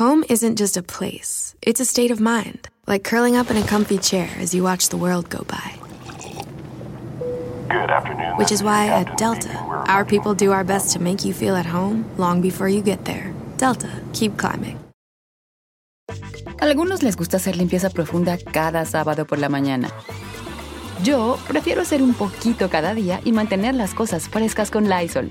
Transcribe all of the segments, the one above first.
Home isn't just a place, it's a state of mind, like curling up in a comfy chair as you watch the world go by. Good afternoon. Which is why at Delta, our people do our best to make you feel at home long before you get there. Delta, keep climbing. Algunos les gusta hacer limpieza profunda cada sábado por la mañana. Yo prefiero hacer un poquito cada día y mantener las cosas frescas con Lysol.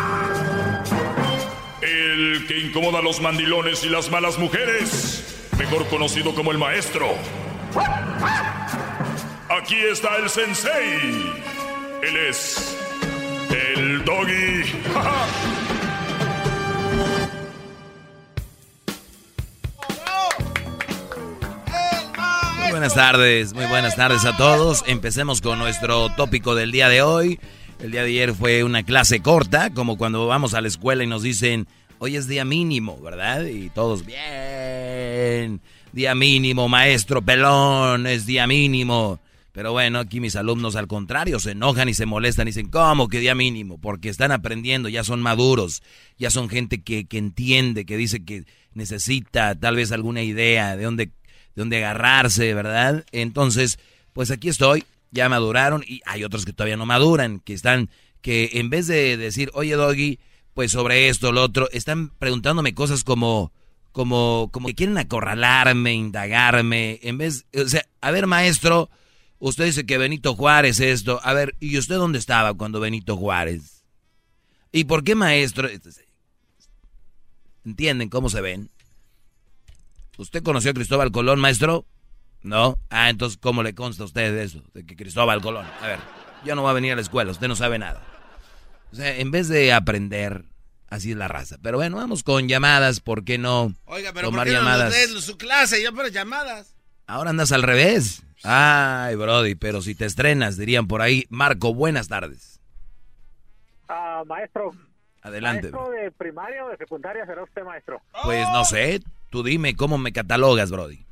Que incomoda a los mandilones y las malas mujeres, mejor conocido como el maestro. Aquí está el sensei. Él es el doggy. Muy buenas tardes, muy buenas tardes a todos. Empecemos con nuestro tópico del día de hoy. El día de ayer fue una clase corta, como cuando vamos a la escuela y nos dicen, hoy es día mínimo, ¿verdad? Y todos, bien, día mínimo, maestro pelón, es día mínimo. Pero bueno, aquí mis alumnos al contrario se enojan y se molestan y dicen, ¿cómo que día mínimo? Porque están aprendiendo, ya son maduros, ya son gente que, que entiende, que dice que necesita tal vez alguna idea de dónde, de dónde agarrarse, ¿verdad? Entonces, pues aquí estoy, ya maduraron y hay otros que todavía no maduran, que están, que en vez de decir, oye Doggy, pues sobre esto, lo otro, están preguntándome cosas como, como, como que quieren acorralarme, indagarme, en vez, o sea, a ver maestro, usted dice que Benito Juárez esto, a ver, ¿y usted dónde estaba cuando Benito Juárez? ¿Y por qué maestro? ¿Entienden cómo se ven? ¿Usted conoció a Cristóbal Colón, maestro? ¿No? Ah, entonces, ¿cómo le consta a usted de eso? De que Cristóbal Colón. A ver, yo no voy a venir a la escuela, usted no sabe nada. O sea, en vez de aprender, así es la raza. Pero bueno, vamos con llamadas, ¿por qué no Oiga, pero tomar ¿por qué no llamadas? des su clase? Yo por llamadas. Ahora andas al revés. Ay, Brody, pero si te estrenas, dirían por ahí. Marco, buenas tardes. Ah, maestro. Adelante. ¿Maestro de primaria o de secundaria será usted, maestro? Pues no sé, tú dime cómo me catalogas, Brody.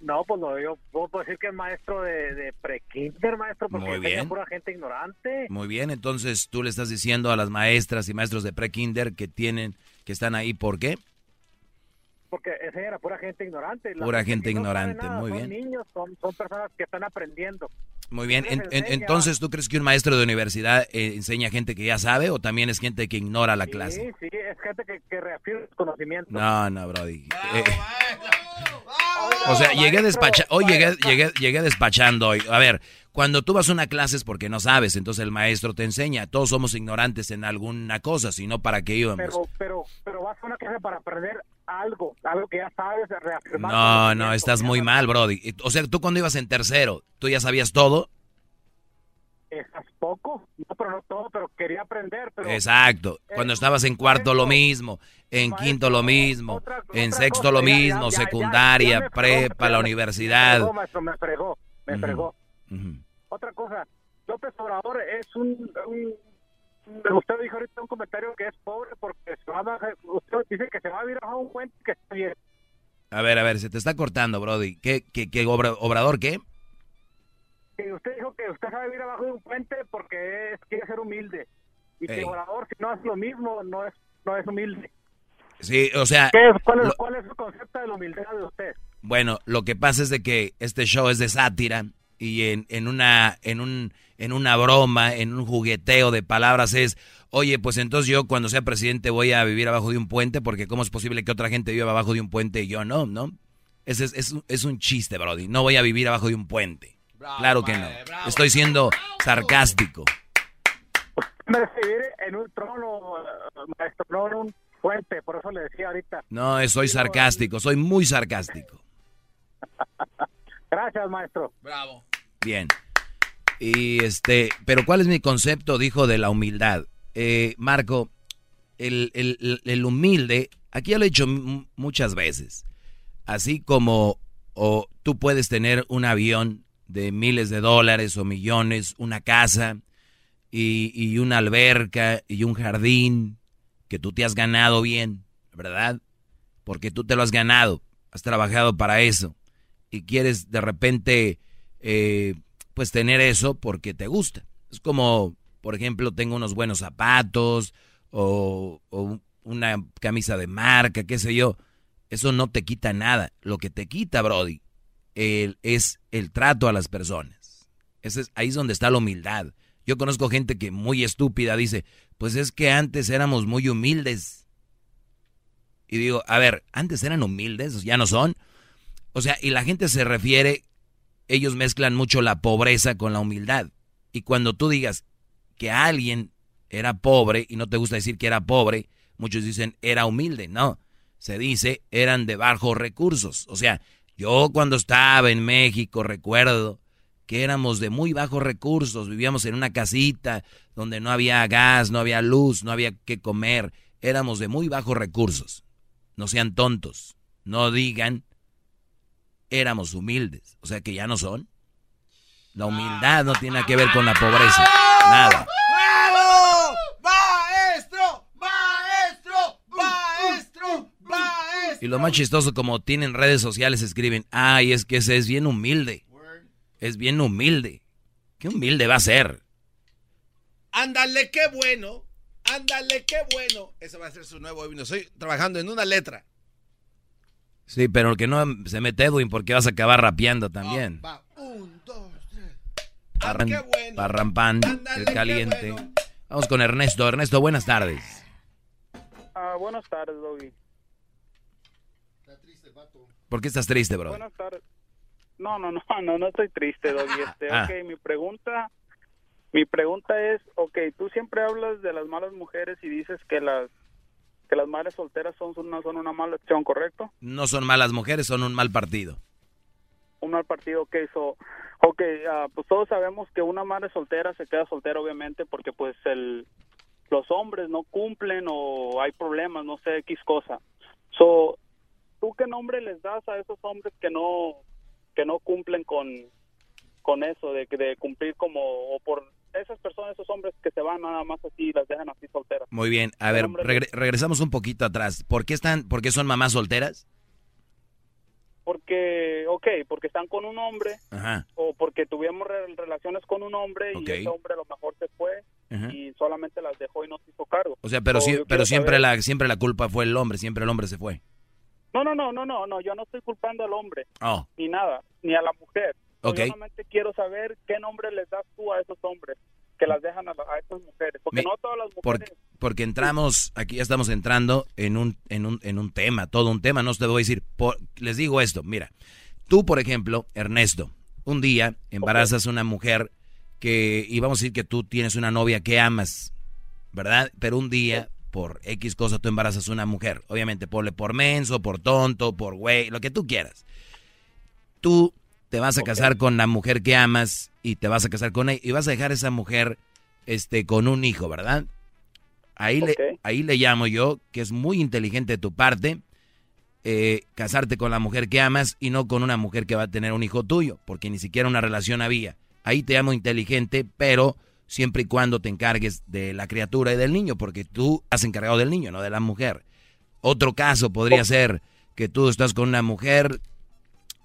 No, pues no, yo puedo decir que es maestro de, de pre-kinder, maestro, porque Muy bien. pura gente ignorante. Muy bien, entonces tú le estás diciendo a las maestras y maestros de pre-kinder que tienen, que están ahí, ¿por qué? Porque enseñan a pura gente ignorante. La Pura gente no ignorante, nada muy son bien. niños, son, son personas que están aprendiendo. Muy bien, en- entonces ¿tú crees que un maestro de universidad eh, enseña a gente que ya sabe o también es gente que ignora la clase? Sí, sí, es gente que, que reafirma sus conocimientos. No, no, Brody. Eh, o sea, llegué despacha hoy llegué, llegué, llegué despachando hoy. A ver, cuando tú vas a una clase es porque no sabes, entonces el maestro te enseña. Todos somos ignorantes en alguna cosa, si no, ¿para qué íbamos? Pero, pero, pero vas a una clase para aprender algo, algo que ya sabes, reafirmar. No, no, estás muy mal, Brody. O sea, tú cuando ibas en tercero, ¿tú ya sabías todo? Estás poco, no, pero no todo, pero quería aprender. Pero Exacto. Cuando estabas en cuarto lo mismo, en quinto lo mismo, en sexto lo mismo, secundaria, prepa, la Me universidad. fregó, maestro, me fregó, me fregó. Otra cosa, López Obrador es un, un- Usted dijo ahorita un comentario que es pobre porque se va a usted dice que se va a vivir bajo un puente que está bien. A ver, a ver, se te está cortando, Brody. ¿Qué, qué, qué obra- obrador qué? Y usted dijo que usted sabe vivir abajo de un puente porque es, quiere ser humilde. Y que Ey. Obrador, si no hace lo mismo, no es, no es humilde. Sí, o sea, ¿Qué es, cuál, es, lo- ¿Cuál es su concepto de la humildad de usted? bueno, lo que pasa es de que este show es de sátira y en, en una en un en una broma, en un jugueteo de palabras es, oye, pues entonces yo cuando sea presidente voy a vivir abajo de un puente porque cómo es posible que otra gente viva abajo de un puente y yo no, ¿no? Ese es, es, un- es un chiste, Brody. No voy a vivir abajo de un puente. claro que no. Estoy siendo sarcástico. En un trono, maestro, no en un puente, por eso le decía ahorita. No, soy sarcástico, soy muy sarcástico. Gracias, maestro. Bravo. Bien. Y este, pero ¿cuál es mi concepto? Dijo de la humildad. Eh, Marco, el, el- el- humilde, aquí ya lo he dicho muchas veces, así como o tú puedes tener un avión de miles de dólares o millones, una casa y, y una alberca y un jardín que tú te has ganado bien, ¿verdad? Porque tú te lo has ganado, has trabajado para eso y quieres de repente eh, pues tener eso porque te gusta. Es como, por ejemplo, tengo unos buenos zapatos o, una camisa de marca, qué sé yo. Eso no te quita nada. Lo que te quita, Brody, es el trato a las personas. Ese es, ahí es donde está la humildad. Yo conozco gente que muy estúpida dice, pues es que antes éramos muy humildes. Y digo, a ver, antes eran humildes, ya no son. O sea, y la gente se refiere, ellos mezclan mucho la pobreza con la humildad. Y cuando tú digas que alguien era pobre y no te gusta decir que era pobre, muchos dicen era humilde. No, se dice eran de bajos recursos. O sea, yo cuando estaba en México recuerdo que éramos de muy bajos recursos, vivíamos en una casita donde no había gas, no había luz, no había que comer, éramos de muy bajos recursos. No sean tontos, no digan éramos humildes, o sea que ya no son. La humildad no tiene que ver con la pobreza, nada. ¡Bravo! ¡Maestro! ¡Maestro! ¡Maestro! ¡Maestro! Y lo más chistoso, como tienen redes sociales, escriben, ay, es que ese es bien humilde. Es bien humilde. ¿Qué humilde va a ser? Ándale, qué bueno. Ándale, qué bueno. Ese va a ser su nuevo himno. Estoy trabajando en una letra. Sí, pero el que no se mete Edwin porque vas a acabar rapeando también. va. Un, dos, tres. Parran, Parrampan, el caliente. Vamos con Ernesto. Ernesto, buenas tardes. Ah, buenas tardes, Doggy. ¿Por qué estás triste, bro? Buenas tardes. No, no, no, no, no estoy triste, Doggy. Este, Ah. ok, mi pregunta, mi pregunta es, ok, tú siempre hablas de las malas mujeres y dices que las que las madres solteras son una, son una mala opción, ¿correcto? No son malas mujeres, son un mal partido. Un mal partido, ok, so, ok, ah, pues todos sabemos que una madre soltera se queda soltera, obviamente, porque pues el, los hombres no cumplen o hay problemas, no sé, X cosa. So, ¿tú qué nombre les das a esos hombres que no, que no cumplen con, con eso, de, de cumplir como, o por esas personas, esos hombres que se van nada más así, las dejan así solteras? Muy bien, a ver, regre- regresamos un poquito atrás. ¿Por qué están, por qué son mamás solteras? Porque, ok, porque están con un hombre Ajá. o porque tuvimos re- relaciones con un hombre y ese hombre a lo mejor se fue Ajá. y solamente las dejó y no se hizo cargo. O sea, pero, O yo pero siempre saber- la, siempre la culpa fue el hombre, siempre el hombre se fue. No, no, no, no, no, no, yo no estoy culpando al hombre, Oh, ni nada, ni a la mujer. Ok. Yo solamente quiero saber qué nombre les das tú a esos hombres que las dejan a, esas mujeres, porque Mi- no todas las mujeres... porque entramos, aquí ya estamos entrando en un, en un, en un tema, todo un tema, no te voy a decir, por- les digo esto, mira, tú por ejemplo, Ernesto, un día embarazas a una mujer que, y vamos a decir que tú tienes una novia que amas, ¿verdad? Pero un día, por X cosa, tú embarazas a una mujer, obviamente, ponle por menso, por tonto, por güey, lo que tú quieras. Tú te vas a casar con la mujer que amas y te vas a casar con ella y vas a dejar a esa mujer este, con un hijo, ¿verdad? Ahí, le, ahí le llamo yo, que es muy inteligente de tu parte, eh, casarte con la mujer que amas y no con una mujer que va a tener un hijo tuyo, porque ni siquiera una relación había. Ahí te llamo inteligente, pero siempre y cuando te encargues de la criatura y del niño, porque tú has encargado del niño, no de la mujer. Otro caso podría ser que tú estás con una mujer,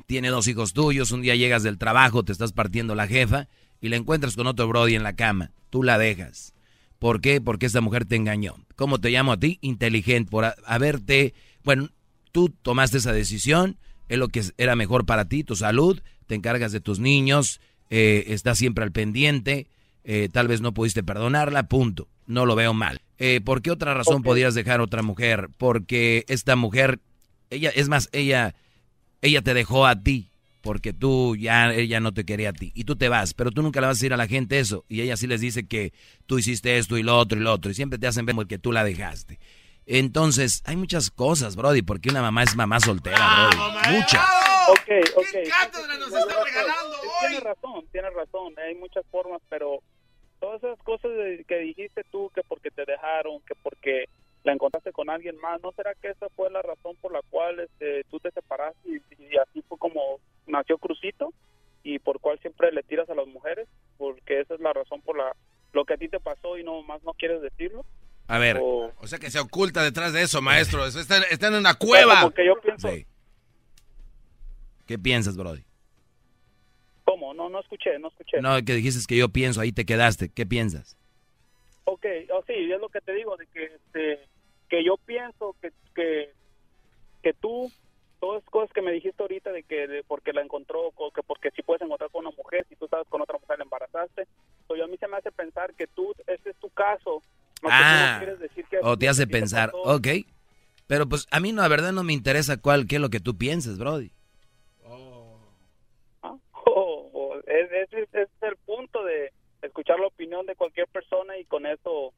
tiene dos hijos tuyos, un día llegas del trabajo, te estás partiendo la jefa y la encuentras con otro brody en la cama. Tú la dejas. ¿Por qué? Porque esta mujer te engañó. ¿Cómo te llamo a ti? Inteligente, por ha- haberte... Bueno, tú tomaste esa decisión, es lo que era mejor para ti, tu salud, te encargas de tus niños, eh, estás siempre al pendiente, eh, tal vez no pudiste perdonarla, punto. No lo veo mal. Eh, ¿Por qué otra razón Ok. podías dejar a otra mujer? Porque esta mujer, ella, es más, ella, ella te dejó a ti, porque tú ya, ella no te quería a ti, y tú te vas, pero tú nunca le vas a decir a la gente eso, y ella sí les dice que tú hiciste esto y lo otro y lo otro, y siempre te hacen ver como el que tú la dejaste. Entonces, hay muchas cosas, Brody, porque una mamá es mamá soltera, Brody. Muchas. Ok, ok. ¿Qué cátedra nos está regalando Tiene hoy? razón, tiene razón. Hay muchas formas, pero todas esas cosas de- que dijiste tú, que porque te dejaron, que porque la encontraste con alguien más, ¿no será que esa fue la razón por la cual este, tú te separaste y, y así fue como nació Crucito y por cual siempre le tiras a las mujeres? Porque esa es la razón por la lo que a ti te pasó y no más no quieres decirlo. A ver, O, O sea que se oculta detrás de eso, maestro. Eso Está, está en una cueva. como que yo pienso, sí. ¿Qué piensas, Brody? ¿cómo? No, no escuché, no escuché. No, que dijiste que yo pienso, ahí te quedaste. ¿Qué piensas? Ok, oh, sí, es lo que te digo, de que, este, que yo pienso que, que, que tú, todas las cosas que me dijiste ahorita de que de porque la encontró, que porque si puedes encontrar con una mujer, si tú estabas con otra mujer la embarazaste, a mí se me hace pensar que tú, ese es tu caso. No, que tú no Ah, quieres decir que- o te hace pensar, ok. Pero pues a mí no, la verdad no me interesa cuál, qué es lo que tú pienses, Brody. ¿Ah? O- o es- ese es, ese es el punto de escuchar la opinión de cualquier persona y con eso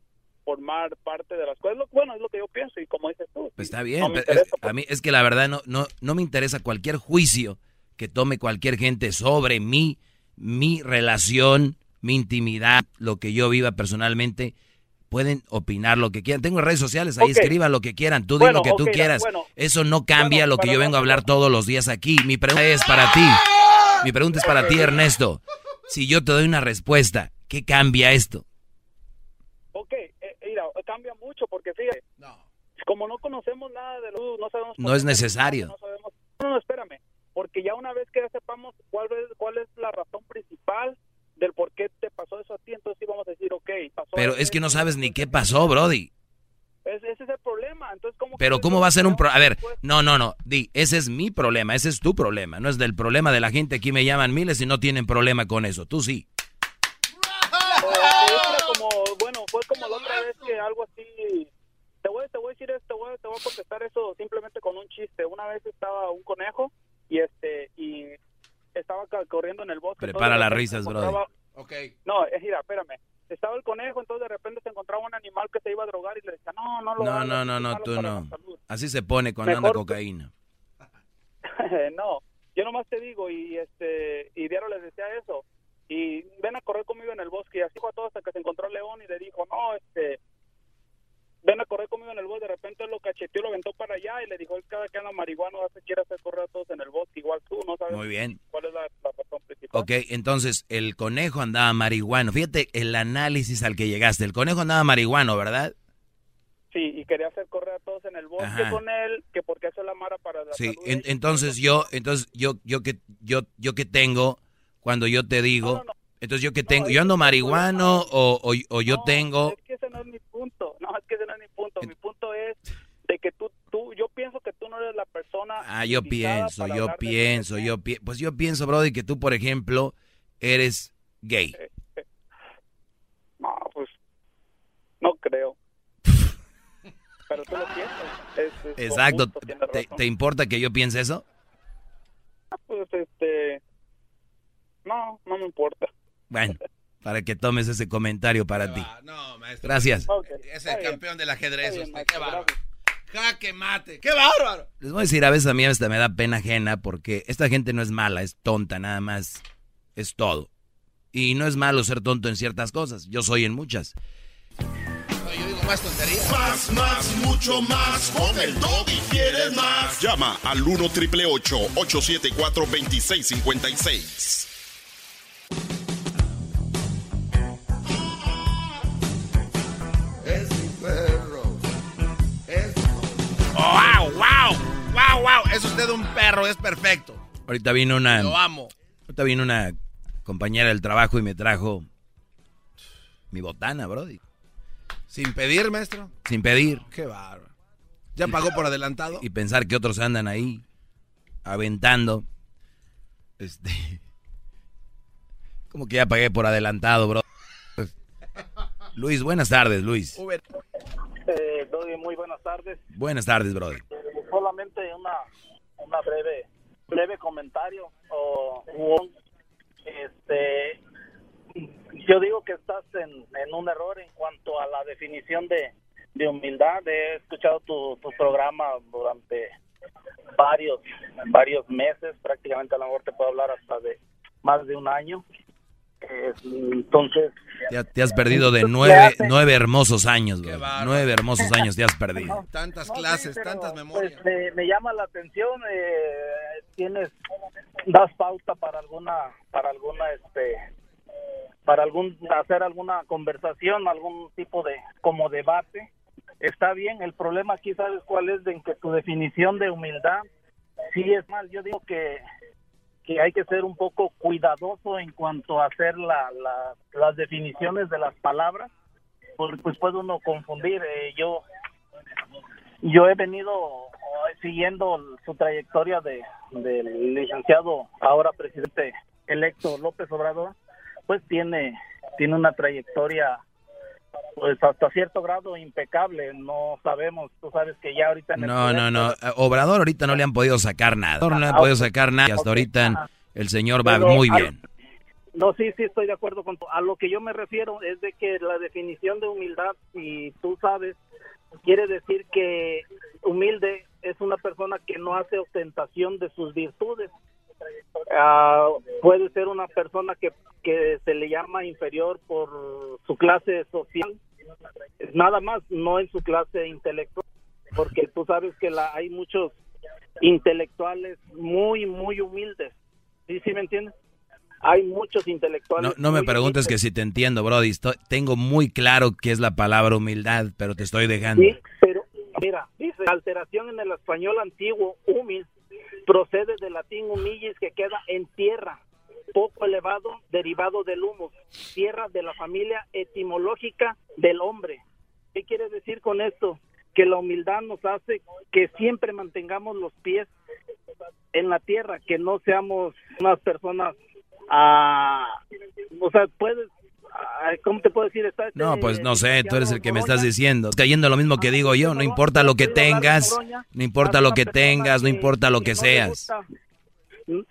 formar parte de las cosas. Bueno, es lo que yo pienso y como dices tú. Pues está bien, no es- interesa, pues. a mí es que la verdad no, no, no me interesa cualquier juicio que tome cualquier gente sobre mí, mi relación, mi intimidad, lo que yo viva personalmente. Pueden opinar lo que quieran. Tengo redes sociales, ahí Ok. escriban lo que quieran. Tú Bueno, di lo que tú ok, quieras. bueno. Eso no cambia Bueno, lo que yo vengo a hablar todos los días aquí. Mi pregunta es para ti. Mi pregunta es para ti, Ernesto. Si yo te doy una respuesta, ¿qué cambia esto? Ok, cambia mucho porque fíjate, como no conocemos nada de los no sabemos... No es necesario. No, sabemos, no, no, espérame, porque ya una vez que ya sepamos cuál es, cuál es la razón principal del por qué te pasó eso a ti, entonces sí vamos a decir, ok, pasó... Pero es que no sabes ni qué pasó, Brody. Ese, ese es el problema, entonces ¿cómo... Pero ¿cómo va a ser un que pro... A ver, después- no, no, no. Di, ese es mi problema, ese es tu problema. No es del problema de la gente. Aquí me llaman miles y no tienen problema con eso. Tú sí. O, era como, bueno, fue como la otra vez que algo así... Te voy, te voy a decir esto, te voy, a- te voy a contestar eso simplemente con un chiste. Una vez estaba un conejo y este y estaba ca- corriendo en el bosque. Prepara las risas, se brother. encontraba- Ok. No, eh, mira, espérame. Estaba el conejo, entonces de repente se encontraba un animal que se iba a drogar y le decía, no, no lo No, hagas, no, es no, no, tú no. la salud". Así se pone cuando anda Mejor- cocaína. no, yo nomás te digo y este y Diario les decía eso y ven a correr conmigo en el bosque y así fue a todo hasta que se encontró León y le dijo no este ven a correr conmigo en el bosque de repente lo cacheteó lo aventó para allá y le dijo él cada que anda marihuano hace quiere hacer correr a todos en el bosque igual tú no sabes Muy bien. cuál es la, la razón principal Ok, entonces el conejo andaba marihuano. Fíjate el análisis al que llegaste. El conejo andaba marihuano, ¿verdad? sí y quería hacer correr a todos en el bosque Ajá. con él que porque es la mara para la Sí, salud en- entonces yo, entonces yo, yo que, yo, yo que tengo, cuando yo te digo, No, no, no. entonces yo que tengo, es yo ando es marihuano o, o, o yo tengo, Es que ese no es mi punto. Que ese no es mi punto. Mi punto es de que tú, tú, yo pienso que tú no eres la persona. ah, yo pienso, yo pienso, yo pienso, pues yo pienso, Brody, que tú, por ejemplo, eres gay. tema. No, pues no creo. Pero tú lo piensas. Es- es Exacto. tienes ¿Te, te importa que yo piense eso? Pues este. No, no me importa. Bueno, para que tomes ese comentario para ti. No, maestro. Gracias. Ok, Es el campeón del ajedrez. Bien, usted. maestro, Qué bárbaro. Jaque mate. ¡Qué bárbaro! Les voy a decir, a veces a mí hasta me da pena ajena porque esta gente no es mala, es tonta nada más. Es todo. Y no es malo ser tonto en ciertas cosas. Yo soy en muchas. No, yo digo más tonterías. Más, más, mucho más. Con el y quieres más. Llama al 1 triple 874 2656. ¡Wow! Es usted un perro, es perfecto. Ahorita vino una, Lo amo. ahorita vino una compañera del trabajo y me trajo mi botana, Brody. Sin pedir, maestro. Sin pedir. Qué bárbaro. ¿Ya pagó por adelantado? Y pensar que otros andan ahí aventando. Este. Como que ya pagué por adelantado, bro. Luis, buenas tardes, Luis. Uber. Eh, muy buenas tardes. Buenas tardes, Brody. Solamente una una breve breve comentario o este yo digo que estás en, en un error en cuanto a la definición de, de humildad. He escuchado tu, tu programa durante varios varios meses prácticamente a lo mejor te puedo hablar hasta de más de un año entonces... Te, has perdido de nueve, nueve hermosos años, Nueve hermosos años te has perdido. Tantas clases, tantas pues, memorias. me, llama la atención, eh, tienes, das pauta para alguna, para alguna, este, para algún, hacer alguna conversación, algún tipo de, como debate. Está bien, el problema aquí, ¿sabes cuál es? De que tu definición de humildad sí es mal. Yo digo que que hay que ser un poco cuidadoso en cuanto a hacer la, las definiciones de las palabras, porque pues puede uno confundir. Eh, yo yo he venido eh, siguiendo su trayectoria de del licenciado ahora presidente electo López Obrador, pues tiene tiene una trayectoria pues hasta cierto grado impecable, no sabemos, tú sabes que ya ahorita... no, no, no, Obrador ahorita no le han podido sacar nada, no le han podido sacar nada, hasta ahorita el señor va muy bien. No, sí, sí, estoy de acuerdo con A lo que yo me refiero es de que la definición de humildad, si tú sabes, quiere decir que humilde es una persona que no hace ostentación de sus virtudes. Ah, puede ser una persona que, que se le llama inferior por su clase social, nada más, no en su clase intelectual, porque tú sabes que la, hay muchos intelectuales muy, muy humildes. ¿Sí, sí me entiendes? Hay muchos intelectuales. No, me preguntes que si te entiendo, Brody. tengo muy claro qué es la palabra humildad, pero te estoy dejando. Sí, pero mira, dice alteración en el español antiguo, humil, procede del latín humillis que queda en tierra, poco elevado, derivado del humus, tierra de la familia etimológica del hombre. ¿Qué quiere decir con esto? Que la humildad nos hace que siempre mantengamos los pies en la tierra, que no seamos unas personas, ah, o sea, puedes ¿Cómo te puedo decir? no, pues no sé, tú eres el que me estás diciendo. Cayendo lo mismo que digo yo, no importa lo que tengas, no importa lo que tengas, no importa lo que seas.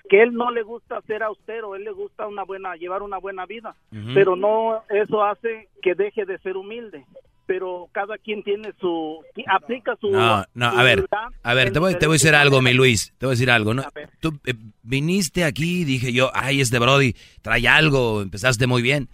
Que él no le gusta ser austero, él le gusta una buena, llevar una buena vida, pero no eso hace que deje de ser humilde. Pero cada quien tiene su aplica su no no a ver a ver te voy, te voy a decir algo mi Luis te voy a decir algo no tú eh, viniste aquí dije yo ay este Brody trae algo empezaste muy bien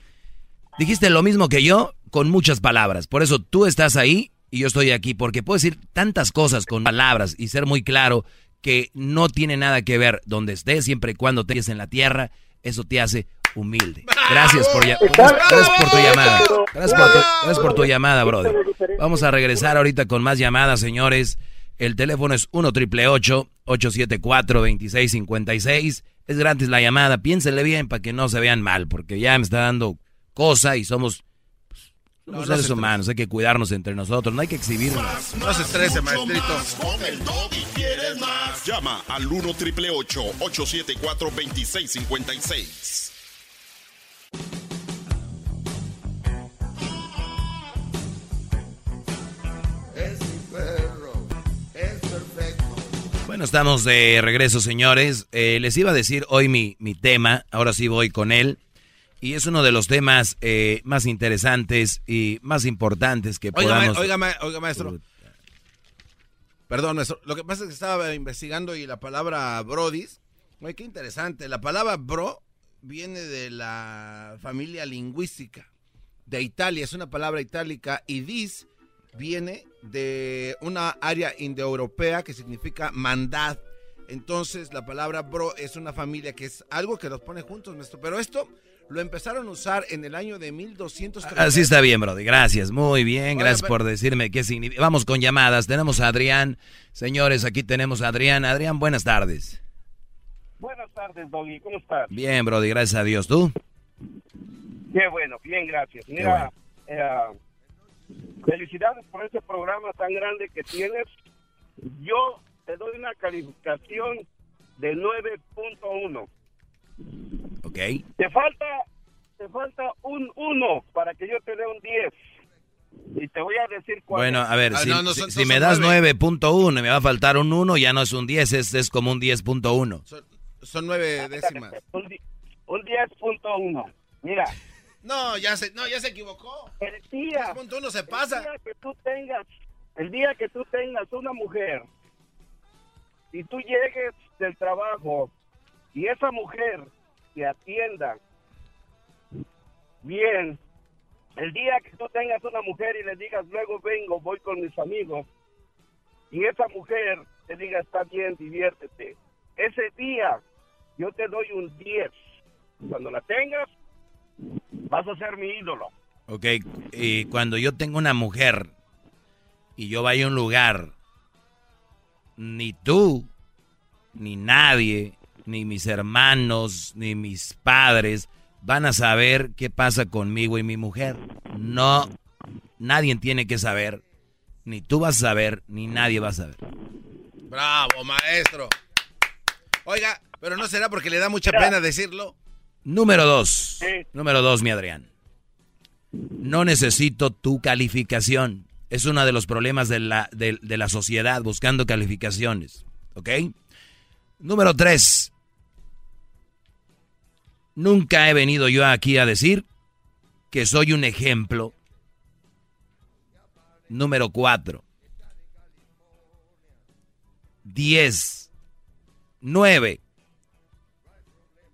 dijiste lo mismo que yo con muchas palabras por eso tú estás ahí y yo estoy aquí porque puedo decir tantas cosas con palabras y ser muy claro que no tiene nada que ver donde estés siempre y cuando estés en la tierra eso te hace humilde. Gracias por, gracias por tu llamada. Gracias por tu, llamada, brother. Vamos a regresar ahorita con más llamadas, señores. El teléfono es 1 triple 874 2656. Es gratis la llamada. Piénsenle bien para que no se vean mal, porque ya me está dando cosa y somos los seres humanos, hay que cuidarnos entre nosotros, no hay que exhibirnos. No se estrese, maestrito. Llama al 1 triple 874 2656. Bueno, estamos de regreso, señores. Eh, les iba a decir hoy mi, mi, tema, ahora sí voy con él. Y es uno de los temas eh, más interesantes y más importantes que podamos... oiga, oiga, maestro. Perdón, maestro. Lo que pasa es que estaba investigando y la palabra brodis... Oye, qué interesante. La palabra bro viene de la familia lingüística de Italia, es una palabra itálica, y dis viene de una área indoeuropea que significa mandad. Entonces la palabra bro es una familia que es algo que los pone juntos, maestro. Pero esto lo empezaron a usar en el año de 1230. Así está bien, Brody. Gracias, muy bien. Gracias por decirme qué significa. Vamos con llamadas. Tenemos a Adrián. Señores, aquí tenemos a Adrián. Adrián, buenas tardes. Buenas tardes, Doggy. ¿Cómo estás? Bien, Brody, gracias a Dios. ¿Tú? Qué bueno, bien, gracias. Mira, eh, felicidades por este programa tan grande que tienes. Yo te doy una calificación de 9.1. Ok. Te falta, te falta un 1 para que yo te dé un 10. Y te voy a decir cuál Bueno, a ver, ah, si, me das 9.1 y me va a faltar un 1, ya no es un 10, es, es como un 10.1. Son nueve décimas. Un, 10.1. Mira. No, ya se, no, ya se equivocó. El día, uno se pasa. El día que tú tengas, el día que tú tengas una mujer y tú llegues del trabajo y esa mujer te atienda bien, el día que tú tengas una mujer y le digas, luego vengo, voy con mis amigos, y esa mujer te diga, está bien, diviértete, ese día yo te doy un 10. Cuando la tengas, vas a ser mi ídolo. Ok, y cuando yo tengo una mujer y yo vaya a un lugar, ni tú, ni nadie, ni mis hermanos, ni mis padres van a saber qué pasa conmigo y mi mujer. No, nadie tiene que saber, ni tú vas a saber, ni nadie va a saber. Bravo, maestro. Oiga, pero no será porque le da mucha pena decirlo. Número dos. Número dos, mi Adrián. No necesito tu calificación. Es uno de los problemas de la, de, la sociedad buscando calificaciones. ¿Ok? Número tres. Nunca he venido yo aquí a decir que soy un ejemplo. Número cuatro. Diez. Nueve.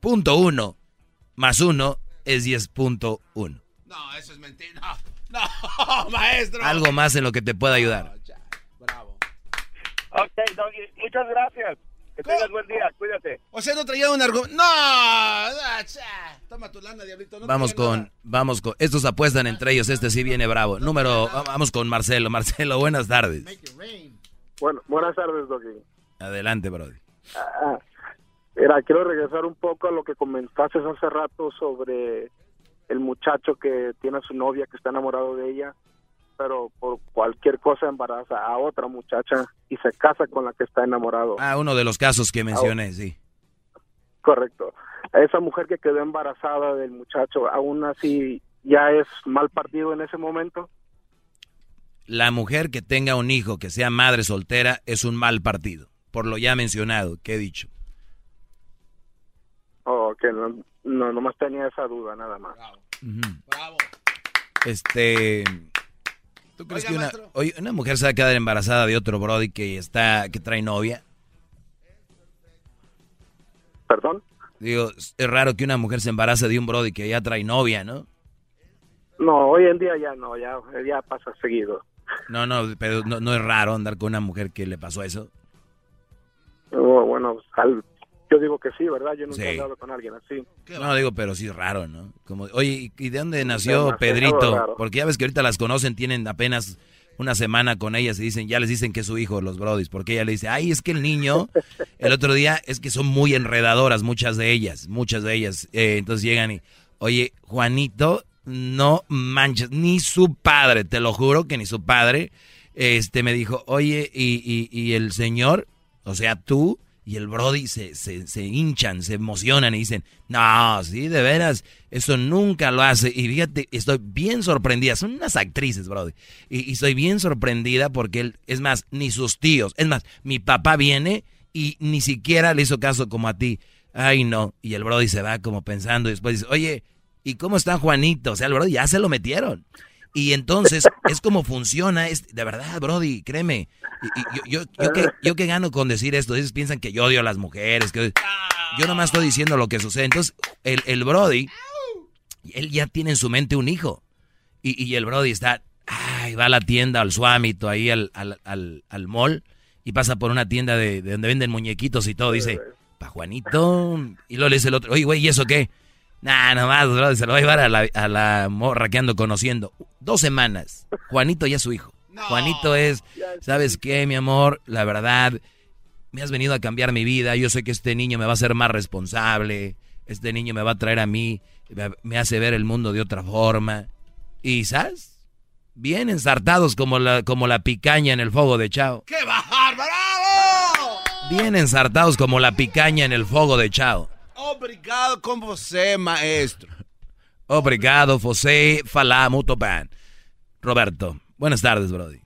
Punto uno. Más uno es diez punto uno. No, eso es mentira. No, no, maestro. Algo más en lo que te pueda ayudar. Bravo. Ok, Doggy, muchas gracias. Que tengas buen día, cuídate. O sea, no traía un argumento. No, toma tu lana, diablito. vamos con, vamos con, estos apuestan entre ellos, este sí viene bravo. Número, vamos con Marcelo. Marcelo, buenas tardes. Bueno, buenas tardes, Doggy. Adelante, Brody. Ah, mira, quiero regresar un poco a lo que comentaste hace rato sobre el muchacho que tiene a su novia que está enamorado de ella, pero por cualquier cosa embaraza a otra muchacha y se casa con la que está enamorado. Ah, uno de los casos que mencioné, sí. Correcto. Esa mujer que quedó embarazada del muchacho, aún así ya es mal partido en ese momento. La mujer que tenga un hijo que sea madre soltera es un mal partido, por lo ya mencionado que he dicho. Oh, que no, no, nomás tenía esa duda, nada más. Bravo. Este. ¿Tú crees que una, una mujer se va a quedar embarazada de otro Brody que está que trae novia? ¿Perdón? Digo, es raro que una mujer se embarace de un Brody que ya trae novia, ¿no? No, hoy en día ya no, ya, ya pasa seguido. No, no, pero no, no es raro andar con una mujer que le pasó eso. Oh, bueno, al, yo digo que sí, ¿verdad? Yo nunca he hablado con alguien así. No, digo, pero sí es raro, ¿no? Como, oye, ¿y de dónde nació Pedrito? Porque ya ves que ahorita las conocen, tienen apenas una semana con ellas y dicen, ya les dicen que es su hijo, los brodis, porque ella le dice, ay, es que el niño, el otro día, es que son muy enredadoras, muchas de ellas, muchas de ellas. Eh, entonces llegan y, oye, Juanito, no manches, ni su padre, te lo juro que ni su padre, este, me dijo, oye, y, y, y el señor, o sea, tú, y el Brody se, se, hinchan, se emocionan y dicen, no, sí, de veras, eso nunca lo hace. Y fíjate, estoy bien sorprendida. Son unas actrices, Brody. Y, estoy bien sorprendida porque él, es más, ni sus tíos. Es más, mi papá viene y ni siquiera le hizo caso como a ti. Ay, no. Y el Brody se va como pensando y después dice, oye, ¿y cómo está Juanito? O sea, el Brody ya se lo metieron. Y entonces es como funciona, es de verdad, Brody, créeme. yo, yo, que, yo que gano con decir esto, ellos piensan que yo odio a las mujeres, que yo nomás estoy diciendo lo que sucede. Entonces, el, el Brody, él ya tiene en su mente un hijo. Y, y el Brody está, ay, va a la tienda, al suamito, ahí al, al, al, al mall, y pasa por una tienda de, de donde venden muñequitos y todo, dice, pa' Juanito, y luego le dice el otro, oye, güey, ¿y eso qué? Nah, nomás, bro, se lo va a llevar a la, a la morra que ando conociendo. Dos semanas. Juanito ya es su hijo. Juanito es, ¿sabes qué, mi amor? La verdad, me has venido a cambiar mi vida. Yo sé que este niño me va a hacer más responsable. Este niño me va a traer a mí, me hace ver el mundo de otra forma. Y, ¿sabes? Bien ensartados como la, como la picaña en el fuego de Chao. ¡Qué bajar, bravo! Bien ensartados como la picaña en el fuego de Chao. Obrigado con você, maestro. Obrigado, José Falá Mutoban. Roberto, buenas tardes, Brody.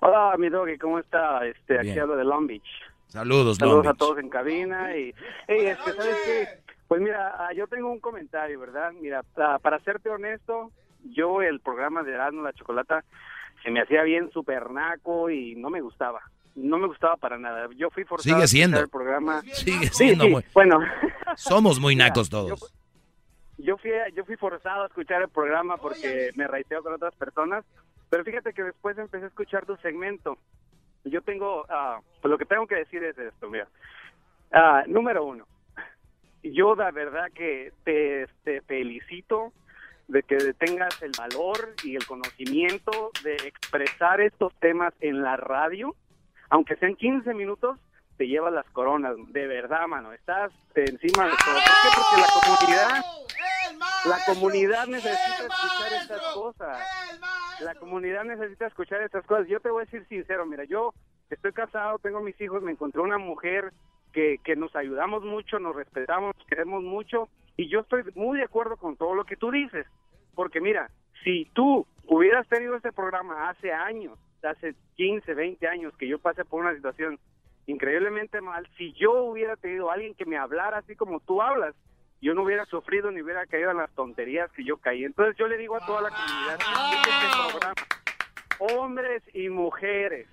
Hola, mi doggy, ¿cómo está? Este, aquí hablo de Long Beach. Saludos, Saludos a todos en cabina y, hey, este, ¿sabes qué? Pues mira, ah, yo tengo un comentario, ¿verdad? Mira, para serte honesto, yo el programa de Erasmo la Chocolata se me hacía bien super naco y no me gustaba no me gustaba para nada. Yo fui forzado Sigue siendo. el programa. Sigue siendo. Bueno. Somos muy nacos todos. yo fui, yo fui forzado a escuchar el programa porque me reiteo con otras personas, pero fíjate que después empecé a escuchar tu segmento. Yo tengo, ah, pues lo que tengo que decir es esto, mira. Ah, número uno, yo la verdad que te, te felicito de que tengas el valor y el conocimiento de expresar estos temas en la radio, aunque sean 15 minutos, te llevas las coronas, de verdad, mano, estás encima de todo. ¿Por qué? Porque la comunidad, la comunidad necesita escuchar estas cosas. La comunidad necesita escuchar estas cosas. Yo te voy a decir sincero, mira, yo estoy casado, tengo mis hijos, me encontré una mujer que, que nos ayudamos mucho, nos respetamos, nos queremos mucho, y yo estoy muy de acuerdo con todo lo que tú dices. Porque mira, si tú hubieras tenido este programa hace años, hace 15, 20 años que yo pasé por una situación increíblemente mal, si yo hubiera tenido alguien que me hablara así como tú hablas, yo no hubiera sufrido ni hubiera caído en las tonterías que yo caí. Entonces yo le digo a toda la comunidad, este programa, hombres y mujeres,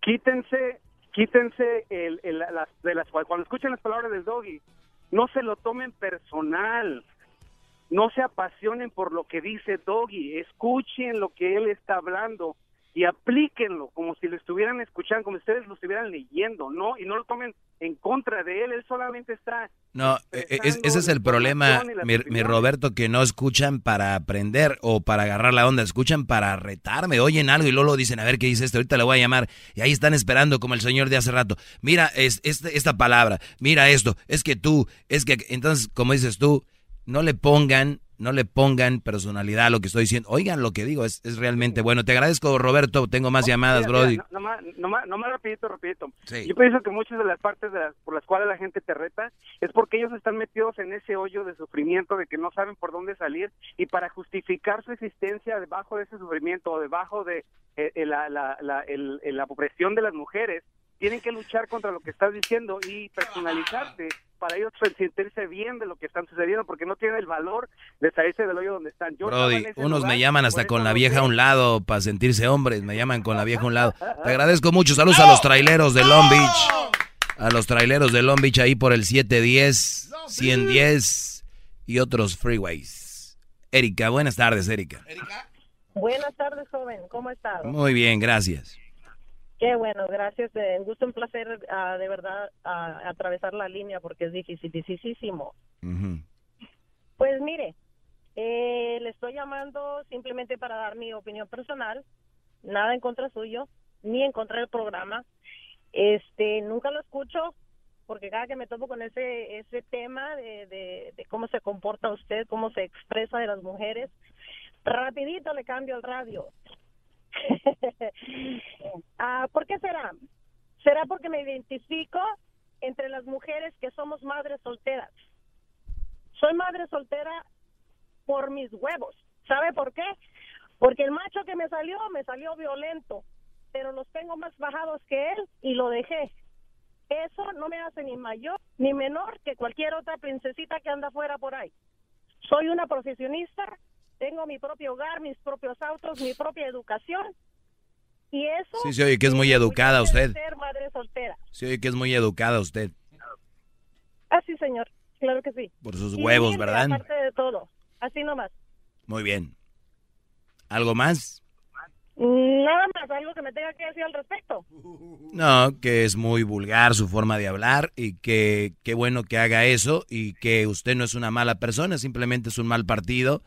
quítense, quítense el, el- las, de las cuando escuchen las palabras del doggy, no se lo tomen personal, no se apasionen por lo que dice Doggy, escuchen lo que él está hablando y aplíquenlo como si lo estuvieran escuchando, como si ustedes lo estuvieran leyendo, ¿no? Y no lo tomen en contra de él, él solamente está... No, e- e- es- ese es el problema, mi, mi Roberto, que no escuchan para aprender o para agarrar la onda, escuchan para retarme, oyen algo y luego lo dicen, a ver qué dice esto, ahorita le voy a llamar, y ahí están esperando como el señor de hace rato, mira es, este- esta palabra, mira esto, es que tú, es que, entonces, como dices tú, no le pongan, no le pongan personalidad a lo que estoy diciendo, oigan lo que digo, es, es realmente bueno. Te agradezco, Roberto, tengo más llamadas, Mira, Brody. mira, no, nomás, nomás, nomás rapidito, rapidito. Sí. Yo pienso que muchas de las partes de las- por las cuales la gente te reta es porque ellos están metidos en ese hoyo de sufrimiento de que no saben por dónde salir y para justificar su existencia debajo de ese sufrimiento o debajo de eh, eh, la, la, la, el- la opresión de las mujeres, tienen que luchar contra lo que estás diciendo y personalizarse para ellos sentirse bien de lo que están sucediendo porque no tienen el valor de salirse del hoyo donde están. Yo Brody, unos lugar, me llaman hasta con la vieja a un lado para sentirse hombres, me llaman con la vieja a un lado. Te agradezco mucho, saludos a los traileros de Long Beach, a los traileros de Long Beach ahí por el 710, 110 y otros freeways. Erika, buenas tardes, Erika. Buenas tardes, joven. ¿Cómo está? Muy bien, gracias. Qué bueno, gracias. Eh, Un gusto, un placer, ah, de verdad, ah, atravesar la línea porque es difícil, dificilísimo. Pues mire, eh, le estoy llamando simplemente para dar mi opinión personal, nada en contra suyo, ni en contra del programa. Este, nunca lo escucho porque cada que me topo con ese ese tema de, de, de cómo se comporta usted, cómo se expresa de las mujeres, rapidito le cambio el radio. ah, ¿Por qué será? ¿Será porque me identifico entre las mujeres que somos madres solteras? Soy madre soltera por mis huevos. ¿Sabe por qué? Porque el macho que me salió, me salió violento, pero los tengo más bajados que él y lo dejé. Eso no me hace ni mayor ni menor que cualquier otra princesita que anda fuera por ahí. Soy una profesionista, tengo mi propio hogar, mis propios autos, mi propia educación. Y eso Sí, se oye que es muy educada usted. ser madre soltera. Se oye que es muy educada usted, Ah, sí, señor. Claro que sí. por sus Y huevos, humilde, ¿verdad? Aparte de todo. Así nomás. Muy bien. ¿Algo más? Nada más, algo que me tenga que decir al respecto. No, que es muy vulgar su forma de hablar y que qué bueno que haga eso y que usted no es una mala persona, simplemente es un mal partido.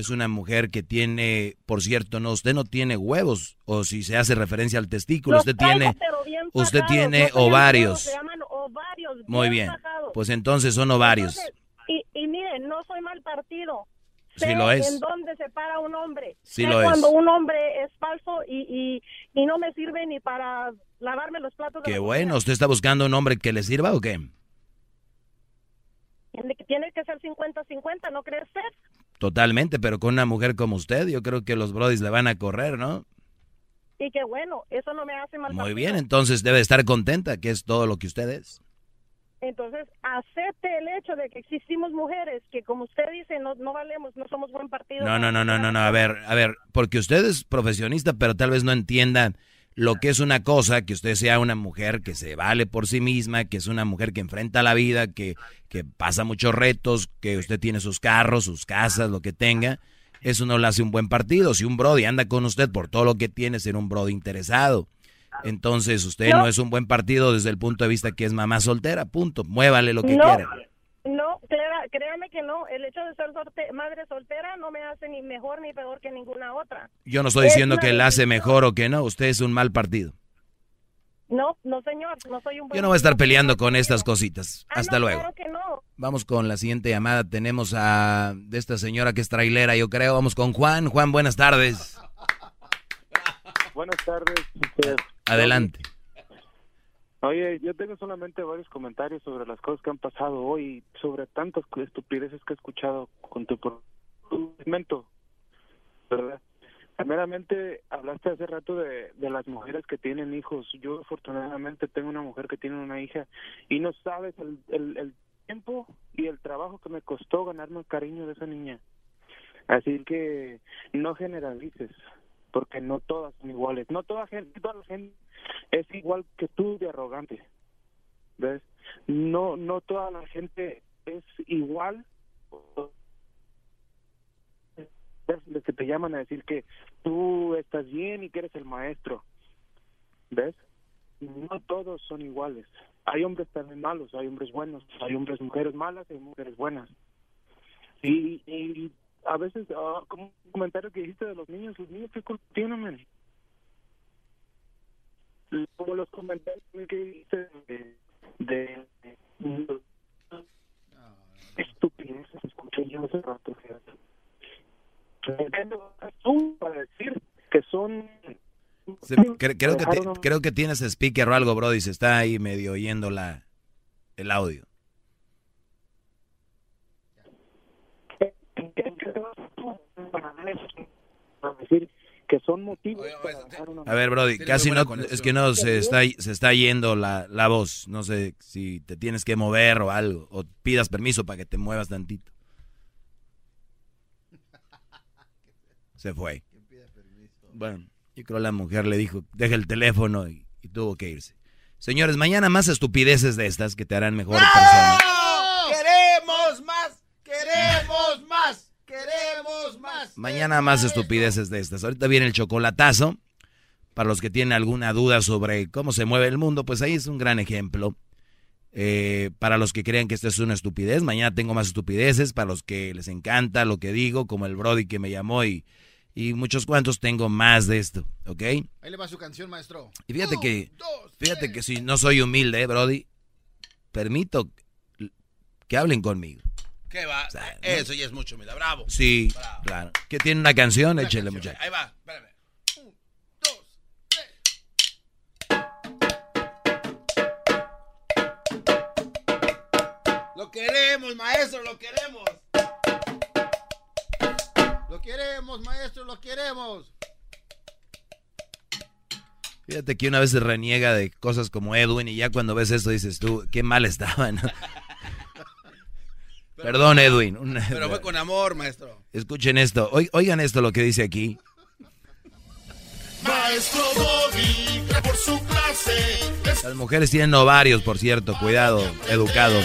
Es una mujer que tiene, por cierto, no, usted no tiene huevos o si se hace referencia al testículo, Los usted traigo, tiene, bien usted bajados, tiene no ovarios. huevos, Se llaman ovarios. Muy bien. bajados. Pues entonces son ovarios. Entonces, y, y miren, no soy mal partido. Sí Sé lo es. en dónde se para un hombre. Sí Sé lo es. cuando un hombre es falso y, y, y no me sirve ni para lavarme los platos. Qué bueno, ¿usted está buscando un hombre que le sirva o qué? Tiene que ser 50-50, ¿no cree usted? Totalmente, pero con una mujer como usted, yo creo que los brodis le van a correr, ¿no? Y que bueno, eso no me hace mal Muy bien, entonces debe estar contenta, que es todo lo que usted es. Entonces, acepte el hecho de que existimos mujeres que, como usted dice, no, no valemos, no somos buen partido. No, no, no, no, no, no, a ver, a ver, porque usted es profesionista, pero tal vez no entienda lo que es una cosa, que usted sea una mujer que se vale por sí misma, que es una mujer que enfrenta la vida, que, que pasa muchos retos, que usted tiene sus carros, sus casas, lo que tenga, eso no le hace un buen partido. Si un brody anda con usted por todo lo que tiene, ser un brody interesado. Entonces usted no. es un buen partido desde el punto de vista que es mamá soltera, punto. Muévale lo que quiera. No, créame que no. El hecho de ser madre soltera no me hace ni mejor ni peor que ninguna otra. Yo no estoy diciendo que la hace mejor o que no. Usted es un mal partido. No, no señor, no soy un buen Yo no voy a estar peleando con estas cositas. Ah, Hasta no, luego. claro que no. Vamos con la siguiente llamada. Tenemos a de esta señora que es trailera, yo creo. Vamos con Juan. Juan, buenas tardes. Buenas tardes. Adelante. Oye, yo tengo solamente varios comentarios sobre las cosas que han pasado hoy, sobre tantas estupideces que he escuchado con tu segmento, ¿verdad? Primeramente, hablaste hace rato de, de las mujeres que tienen hijos. Yo afortunadamente tengo una mujer que tiene una hija y no sabes el, el, el tiempo y el trabajo que me costó ganarme el cariño de esa niña. Así que no generalices, porque no todas son iguales. No toda gente, toda la gente es igual que tú de arrogante. ¿Ves? No no toda la gente es igual los que te llaman a decir que tú estás bien y que eres el maestro. ¿Ves? No todos son iguales. Hay hombres también malos, hay hombres buenos, hay hombres, mujeres malas, hay mujeres buenas. Y, y a veces, ah, como un comentario que dijiste de los niños, los niños, ¿qué culpa tienen? Como los comentarios que dijiste de, de, de estupideces, escuché yo hace rato, fíjate. Tú para decir que son creo, que creo que tienes speaker o algo, Brody. Se está ahí medio oyendo la, el audio. Decir que son motivos para dejar una A ver, Brody, casi no, es que no se está, se está yendo la, la voz. No sé si te tienes que mover o algo, o pidas permiso para que te muevas tantito. Se fue. Bueno, yo creo la mujer le dijo, deja el teléfono y, y tuvo que irse. Señores, mañana más estupideces de estas que te harán mejor persona. ¡Queremos más! ¡Queremos más! ¡Queremos más! Mañana más estupideces de estas. Ahorita viene el chocolatazo. Para los que tienen alguna duda sobre cómo se mueve el mundo, pues ahí es un gran ejemplo. Eh, para los que crean que esto es una estupidez, mañana tengo más estupideces. Para los que les encanta lo que digo, como el Brody que me llamó y, y muchos cuantos, tengo más de esto, ¿ok? Ahí le va su canción, maestro. Y fíjate que, fíjate que si no soy humilde, eh, Brody, permito que hablen conmigo. ¿Qué va? Eso ya es mucho, mira, bravo. Sí, Bravo. claro. ¿Que tiene una canción? Échele, muchacho. Ahí va, espérame. Lo queremos, maestro, lo queremos. Lo queremos, maestro, lo queremos. Fíjate que una vez se reniega de cosas como Edwin y ya cuando ves esto dices tú, qué mal estaba, ¿no? Perdón, Edwin. un- Pero fue con amor, maestro. Escuchen esto, Oi- oigan esto lo que dice aquí. Maestro Doggy, por su clase. Las mujeres tienen ovarios, por cierto, cuidado, educados.